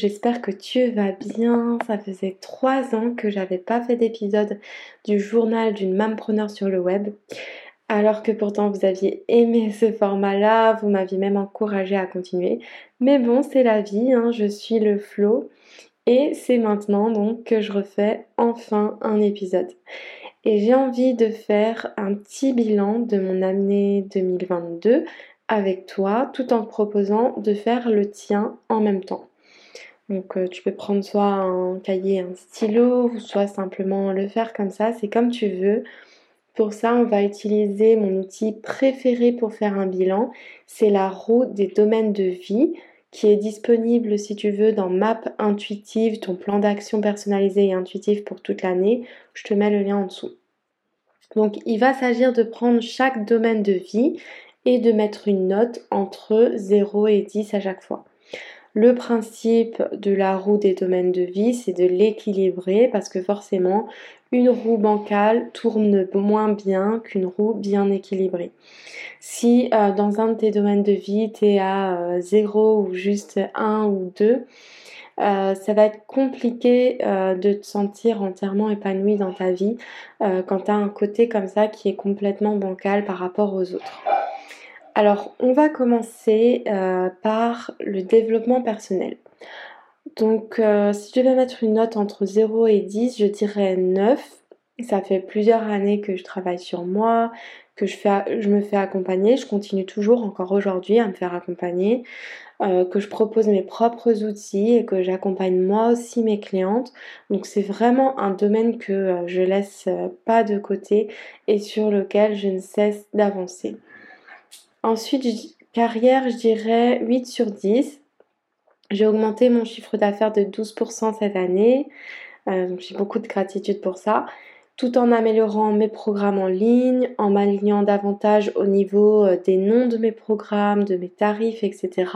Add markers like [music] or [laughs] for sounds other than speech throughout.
j'espère que tu vas bien. Ça faisait trois ans que j'avais pas fait d'épisode du journal d'une mampreneur sur le web. Alors que pourtant vous aviez aimé ce format-là, vous m'aviez même encouragé à continuer. Mais bon, c'est la vie, hein, je suis le flow. Et c'est maintenant donc que je refais enfin un épisode. Et j'ai envie de faire un petit bilan de mon année 2022 avec toi tout en te proposant de faire le tien en même temps. Donc euh, tu peux prendre soit un cahier, un stylo, soit simplement le faire comme ça, c'est comme tu veux. Pour ça, on va utiliser mon outil préféré pour faire un bilan, c'est la roue des domaines de vie qui est disponible si tu veux dans Map Intuitive, ton plan d'action personnalisé et intuitif pour toute l'année. Je te mets le lien en dessous. Donc il va s'agir de prendre chaque domaine de vie et de mettre une note entre 0 et 10 à chaque fois. Le principe de la roue des domaines de vie, c'est de l'équilibrer parce que forcément, une roue bancale tourne moins bien qu'une roue bien équilibrée. Si euh, dans un de tes domaines de vie, tu es à 0 euh, ou juste 1 ou 2, euh, ça va être compliqué de te sentir entièrement épanoui dans ta vie quand tu as un côté comme ça qui est complètement bancal par rapport aux autres. Alors, on va commencer par le développement personnel. Donc, euh, si je devais mettre une note entre 0 et 10, je dirais 9. Ça fait plusieurs années que je travaille sur moi, que je, me fais accompagner. Je continue toujours encore aujourd'hui à me faire accompagner, euh, que je propose mes propres outils et que j'accompagne moi aussi mes clientes. Donc, c'est vraiment un domaine que euh, je laisse pas de côté et sur lequel je ne cesse d'avancer. Ensuite, carrière, je dirais 8 sur 10 j'ai augmenté mon chiffre d'affaires de 12% cette année. Euh, j'ai beaucoup de gratitude pour ça. Tout en améliorant mes programmes en ligne, en m'alignant davantage au niveau euh, des noms de mes programmes, de mes tarifs, etc.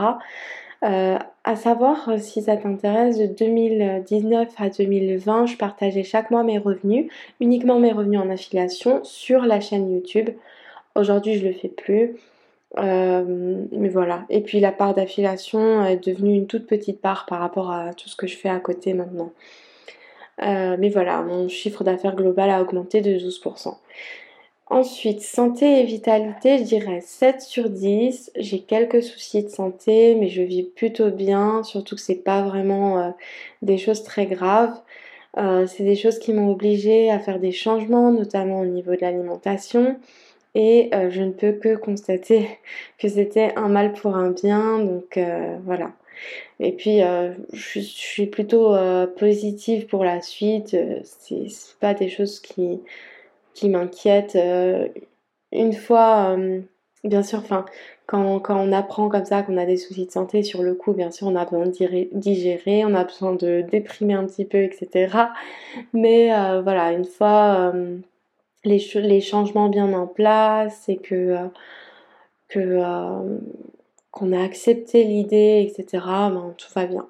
Euh, à savoir, si ça t'intéresse, de 2019 à 2020, je partageais chaque mois mes revenus, uniquement mes revenus en affiliation sur la chaîne YouTube. Aujourd'hui, je le fais plus. Euh, mais voilà. Et puis la part d'affiliation est devenue une toute petite part par rapport à tout ce que je fais à côté maintenant. Euh, mais voilà, mon chiffre d'affaires global a augmenté de 12%. Ensuite, santé et vitalité, je dirais 7 sur 10. J'ai quelques soucis de santé, mais je vis plutôt bien, surtout que c'est pas vraiment euh, des choses très graves. c'est des choses qui m'ont obligée à faire des changements, notamment au niveau de l'alimentation et euh, je ne peux que constater [laughs] que c'était un mal pour un bien, donc euh, voilà. Et puis euh, je, suis plutôt positive pour la suite, c'est pas des choses qui, qui m'inquiètent. une fois, bien sûr, quand, quand, on apprend comme ça qu'on a des soucis de santé, sur le coup, bien sûr, on a besoin de digérer, on a besoin de déprimer un petit peu, etc. Mais voilà, une fois les, changements bien en place et que, euh, euh, qu'on a accepté l'idée, etc., ben, tout va bien.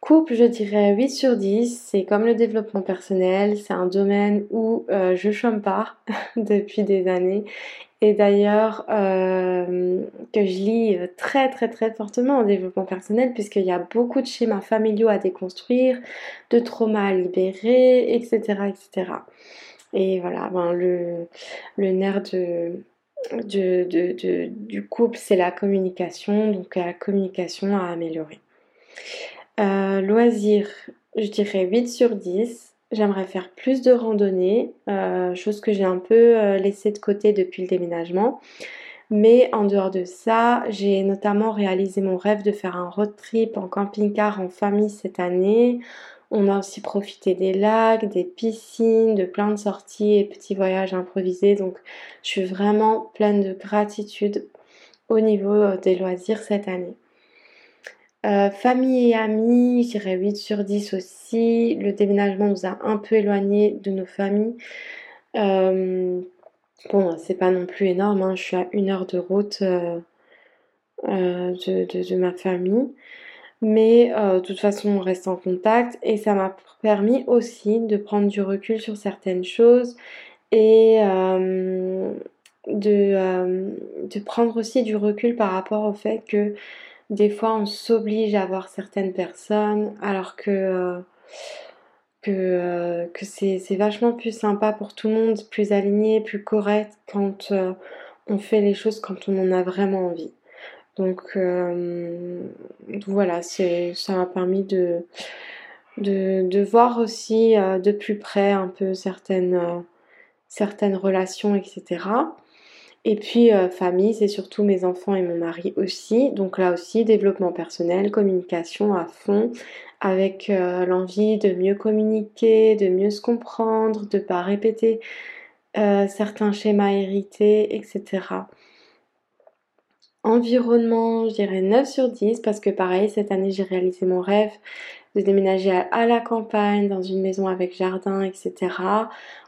Couple, je dirais 8 sur 10. C'est comme le développement personnel. C'est un domaine où euh, je chôme pas [laughs] depuis des années. Et d'ailleurs, que je lis très très très fortement en développement personnel, puisqu'il y a beaucoup de schémas familiaux à déconstruire, de traumas à libérer, etc. etc. Et voilà, ben le, le nerf de, du couple, c'est la communication, donc la communication à améliorer. Euh, loisirs, je dirais 8 sur 10. J'aimerais faire plus de randonnées, euh, chose que j'ai un peu euh, laissée de côté depuis le déménagement. Mais en dehors de ça, j'ai notamment réalisé mon rêve de faire un road trip en camping-car en famille cette année. On a aussi profité des lacs, des piscines, de plein de sorties et petits voyages improvisés. Donc je suis vraiment pleine de gratitude au niveau euh, des loisirs cette année. Euh, famille et amis, je dirais 8 sur 10 aussi. Le déménagement nous a un peu éloignés de nos familles. Euh, bon, c'est pas non plus énorme, hein. je suis à une heure de route de, ma famille. Mais euh, de toute façon, on reste en contact et ça m'a permis aussi de prendre du recul sur certaines choses et euh, de, euh, de, prendre aussi du recul par rapport au fait que des fois on s'oblige à voir certaines personnes alors que, que, que c'est vachement plus sympa pour tout le monde, plus aligné, plus correct quand on fait les choses quand on en a vraiment envie. Donc, voilà, ça m'a permis de, voir aussi de plus près un peu certaines, certaines relations, etc. Et puis euh, famille, c'est surtout mes enfants et mon mari aussi. Donc là aussi, développement personnel, communication à fond, avec euh, l'envie de mieux communiquer, de mieux se comprendre, de ne pas répéter euh, certains schémas hérités, etc. Environnement, je dirais 9 sur 10 parce que pareil, cette année j'ai réalisé mon rêve de déménager à, la campagne, dans une maison avec jardin, etc.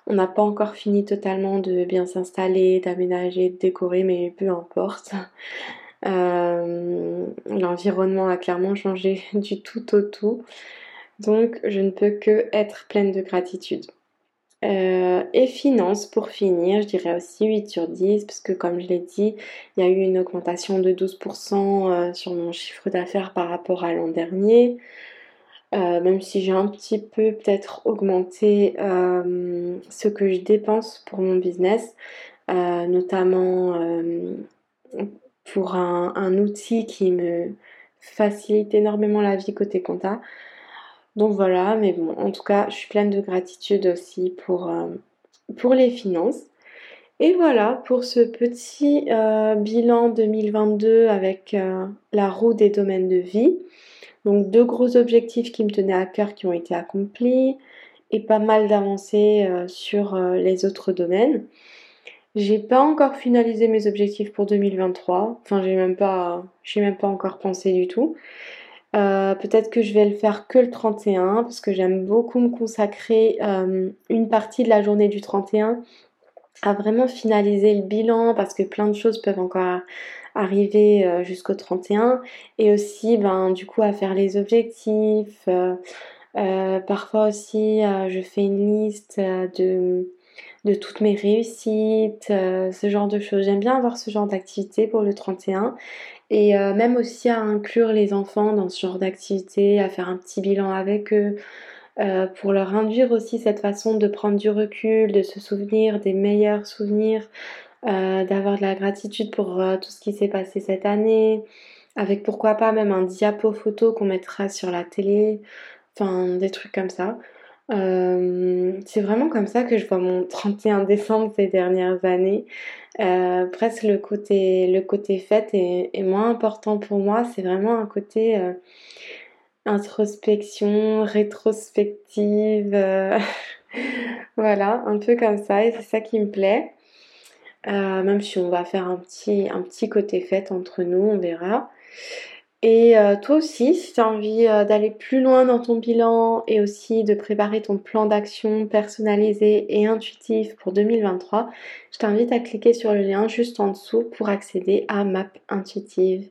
On n'a pas encore fini totalement de bien s'installer, d'aménager, de décorer, mais peu importe. Euh, l'environnement a clairement changé [laughs] du tout au tout. Donc je ne peux que être pleine de gratitude. Euh, et finance, pour finir, je dirais aussi 8 sur 10, parce que comme je l'ai dit, il y a eu une augmentation de 12% euh, sur mon chiffre d'affaires par rapport à l'an dernier. Euh, même si j'ai un petit peu peut-être augmenté ce que je dépense pour mon business, notamment pour un, outil qui me facilite énormément la vie côté compta. Donc voilà, mais bon, en tout cas, je suis pleine de gratitude aussi pour, euh, les finances. Et voilà pour ce petit euh, bilan 2022 avec euh, la roue des domaines de vie. Donc deux gros objectifs qui me tenaient à cœur qui ont été accomplis et pas mal d'avancées sur les autres domaines. J'ai pas encore finalisé mes objectifs pour 2023. Enfin, j'ai même pas, j'ai même pas encore pensé du tout. Euh, peut-être que je vais le faire que le 31 parce que j'aime beaucoup me consacrer euh, une partie de la journée du 31 à vraiment finaliser le bilan parce que plein de choses peuvent encore arriver euh, jusqu'au 31 et aussi ben du coup à faire les objectifs. parfois aussi je fais une liste de de toutes mes réussites, ce genre de choses. J'aime bien avoir ce genre d'activité pour le 31 et euh, même aussi à inclure les enfants dans ce genre d'activité, à faire un petit bilan avec eux, euh, pour leur induire aussi cette façon de prendre du recul, de se souvenir des meilleurs souvenirs, euh, d'avoir de la gratitude pour tout ce qui s'est passé cette année, avec pourquoi pas même un diapo photo qu'on mettra sur la télé, enfin des trucs comme ça. C'est vraiment comme ça que je vois mon 31 décembre ces dernières années. Euh, presque le côté, le côté fête est, moins important pour moi. C'est vraiment un côté euh, introspection, rétrospective. [laughs] voilà, un peu comme ça. Et c'est ça qui me plaît. même si on va faire un petit, un petit côté fête entre nous, on verra. Et euh, toi aussi, si tu as envie euh, d'aller plus loin dans ton bilan et aussi de préparer ton plan d'action personnalisé et intuitif pour 2023, je t'invite à cliquer sur le lien juste en dessous pour accéder à Map Intuitive.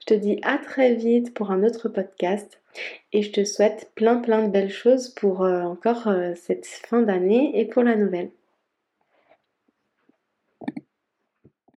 Je te dis à très vite pour un autre podcast et je te souhaite plein plein de belles choses pour euh, encore cette fin d'année et pour la nouvelle.